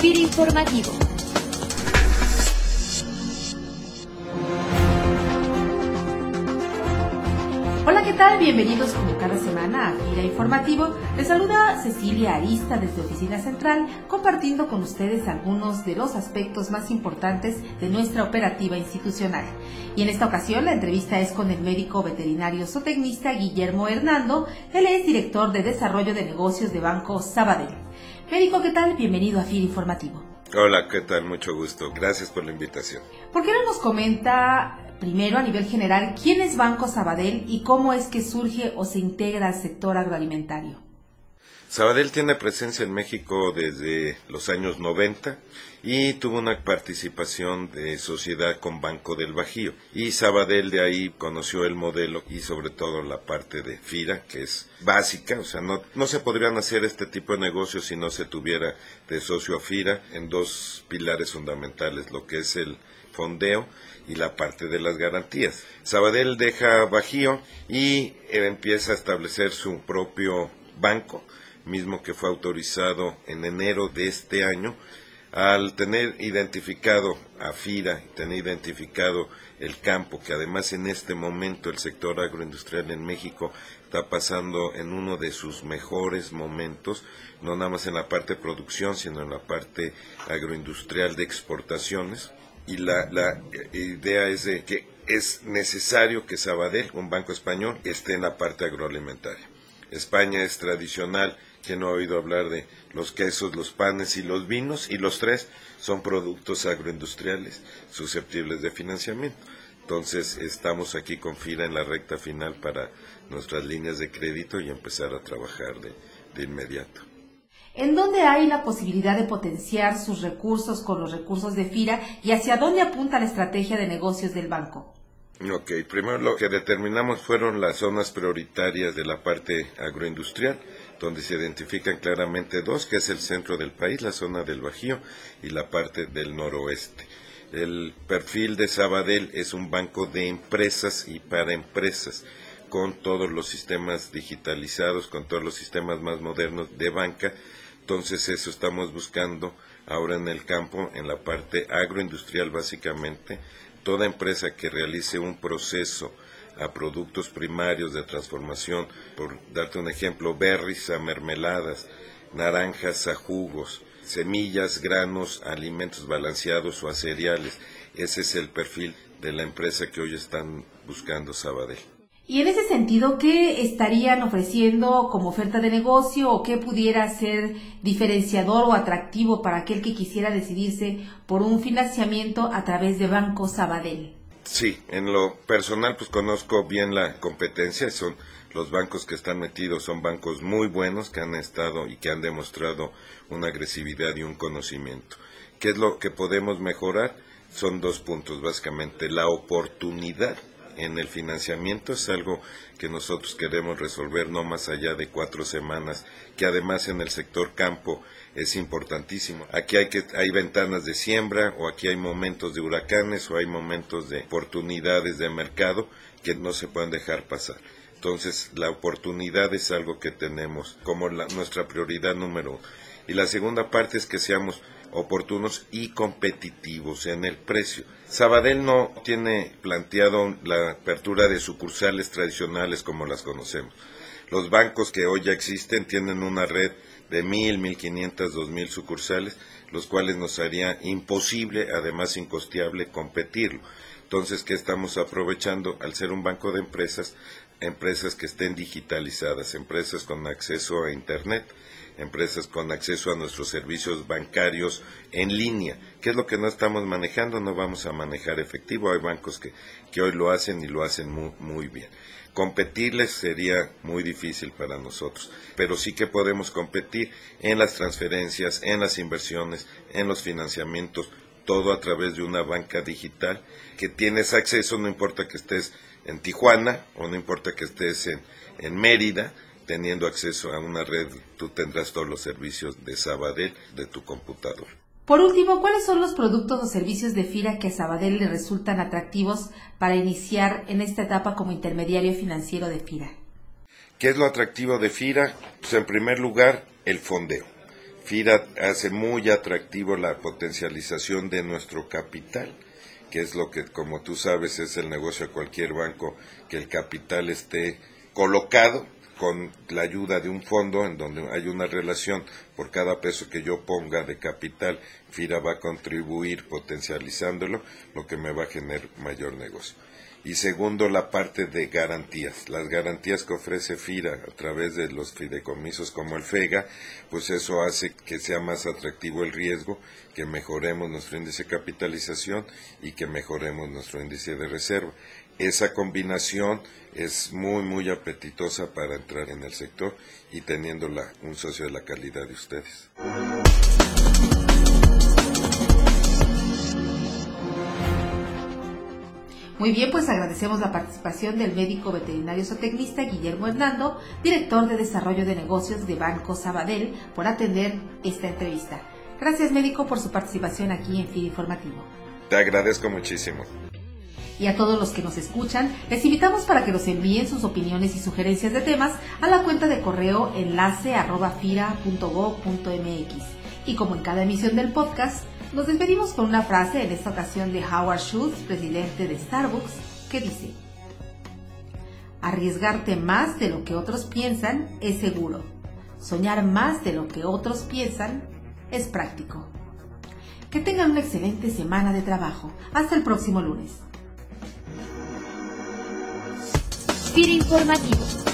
FIRA Informativo. Hola, ¿qué tal? Bienvenidos como cada semana a FIRA Informativo. Les saluda Cecilia Arista desde Oficina Central, compartiendo con ustedes algunos de los aspectos más importantes de nuestra operativa institucional. Y en esta ocasión la entrevista es con el médico veterinario zootecnista Guillermo Hernando. Él es director de Desarrollo de Negocios de Banco Sabadell. Médico, ¿qué tal? Bienvenido a FIRA Informativo. Hola, ¿qué tal? Mucho gusto. Gracias por la invitación. ¿Por qué no nos comenta primero a nivel general quién es Banco Sabadell y cómo es que surge o se integra al sector agroalimentario? Sabadell tiene presencia en México desde los años 90 y tuvo una participación de sociedad con Banco del Bajío. Y Sabadell de ahí conoció el modelo y sobre todo la parte de FIRA, que es básica, o sea, no, no se podrían hacer este tipo de negocios si no se tuviera de socio a FIRA en dos pilares fundamentales, lo que es el fondeo y la parte de las garantías. Sabadell deja Bajío y empieza a establecer su propio banco mismo que fue autorizado en enero de este año, al tener identificado a FIRA, tener identificado el campo, que además en este momento el sector agroindustrial en México está pasando en uno de sus mejores momentos, no nada más en la parte de producción, sino en la parte agroindustrial de exportaciones. Y la, la idea es de que es necesario que Sabadell, un banco español, esté en la parte agroalimentaria. España es tradicional que no ha oído hablar de los quesos, los panes y los vinos, y los tres son productos agroindustriales susceptibles de financiamiento. Entonces estamos aquí con FIRA en la recta final para nuestras líneas de crédito y empezar a trabajar de, de inmediato. ¿En dónde hay la posibilidad de potenciar sus recursos con los recursos de FIRA y hacia dónde apunta la estrategia de negocios del banco? Ok, primero lo que determinamos fueron las zonas prioritarias de la parte agroindustrial donde se identifican claramente dos, que es el centro del país, la zona del Bajío y la parte del noroeste. El perfil de Sabadell es un banco de empresas y para empresas, con todos los sistemas digitalizados, con todos los sistemas más modernos de banca. Entonces eso estamos buscando ahora en el campo, en la parte agroindustrial básicamente. Toda empresa que realice un proceso a productos primarios de transformación, por darte un ejemplo, berries a mermeladas, naranjas a jugos, semillas, granos, alimentos balanceados o a cereales. Ese es el perfil de la empresa que hoy están buscando Sabadell. Y en ese sentido, ¿qué estarían ofreciendo como oferta de negocio o qué pudiera ser diferenciador o atractivo para aquel que quisiera decidirse por un financiamiento a través de Banco Sabadell? Sí, en lo personal pues conozco bien la competencia, son los bancos que están metidos son bancos muy buenos que han estado y que han demostrado una agresividad y un conocimiento. ¿Qué es lo que podemos mejorar? Son dos puntos básicamente, la oportunidad en el financiamiento es algo que nosotros queremos resolver no más allá de cuatro semanas, que además en el sector campo es importantísimo. Aquí hay, que, hay ventanas de siembra o aquí hay momentos de huracanes o hay momentos de oportunidades de mercado que no se pueden dejar pasar. Entonces, la oportunidad es algo que tenemos como nuestra prioridad número uno. Y la segunda parte es que seamos oportunos y competitivos en el precio. Sabadell no tiene planteado la apertura de sucursales tradicionales como las conocemos. Los bancos que hoy ya existen tienen una red de mil, mil quinientas, dos mil sucursales, los cuales nos haría imposible, además incosteable, competirlo. Entonces, ¿qué estamos aprovechando? Al ser un banco de empresas, empresas que estén digitalizadas, empresas con acceso a Internet, empresas con acceso a nuestros servicios bancarios en línea. ¿Qué es lo que no estamos manejando? No vamos a manejar efectivo. Hay bancos que, que hoy lo hacen y lo hacen muy, muy bien. Competirles sería muy difícil para nosotros, pero sí que podemos competir en las transferencias, en las inversiones, en los financiamientos, todo a través de una banca digital que tienes acceso, no importa que estés en Tijuana o no importa que estés en, en Mérida, teniendo acceso a una red, tú tendrás todos los servicios de Sabadell de tu computador. Por último, ¿cuáles son los productos o servicios de FIRA que a Sabadell le resultan atractivos para iniciar en esta etapa como intermediario financiero de FIRA? ¿Qué es lo atractivo de FIRA? Pues en primer lugar, el fondeo. FIRA hace muy atractivo la potencialización de nuestro capital, que es lo que, como tú sabes, es el negocio de cualquier banco, que el capital esté colocado con la ayuda de un fondo en donde hay una relación por cada peso que yo ponga de capital, FIRA va a contribuir potencializándolo, lo que me va a generar mayor negocio. Y segundo, la parte de garantías. Las garantías que ofrece FIRA a través de los fideicomisos como el FEGA, pues eso hace que sea más atractivo el riesgo, que mejoremos nuestro índice de capitalización y que mejoremos nuestro índice de reserva. Esa combinación es muy, muy apetitosa para entrar en el sector y teniéndola un socio de la calidad de ustedes. Muy bien, pues agradecemos la participación del médico veterinario zootecnista Guillermo Hernando, director de Desarrollo de Negocios de Banco Sabadell, por atender esta entrevista. Gracias, médico, por su participación aquí en FID Informativo. Te agradezco muchísimo. Y a todos los que nos escuchan, les invitamos para que nos envíen sus opiniones y sugerencias de temas a la cuenta de correo enlace arroba Y como en cada emisión del podcast, nos despedimos con una frase, en esta ocasión de Howard Schultz, presidente de Starbucks, que dice, Arriesgarte más de lo que otros piensan es seguro. Soñar más de lo que otros piensan es práctico. Que tengan una excelente semana de trabajo. Hasta el próximo lunes. informativo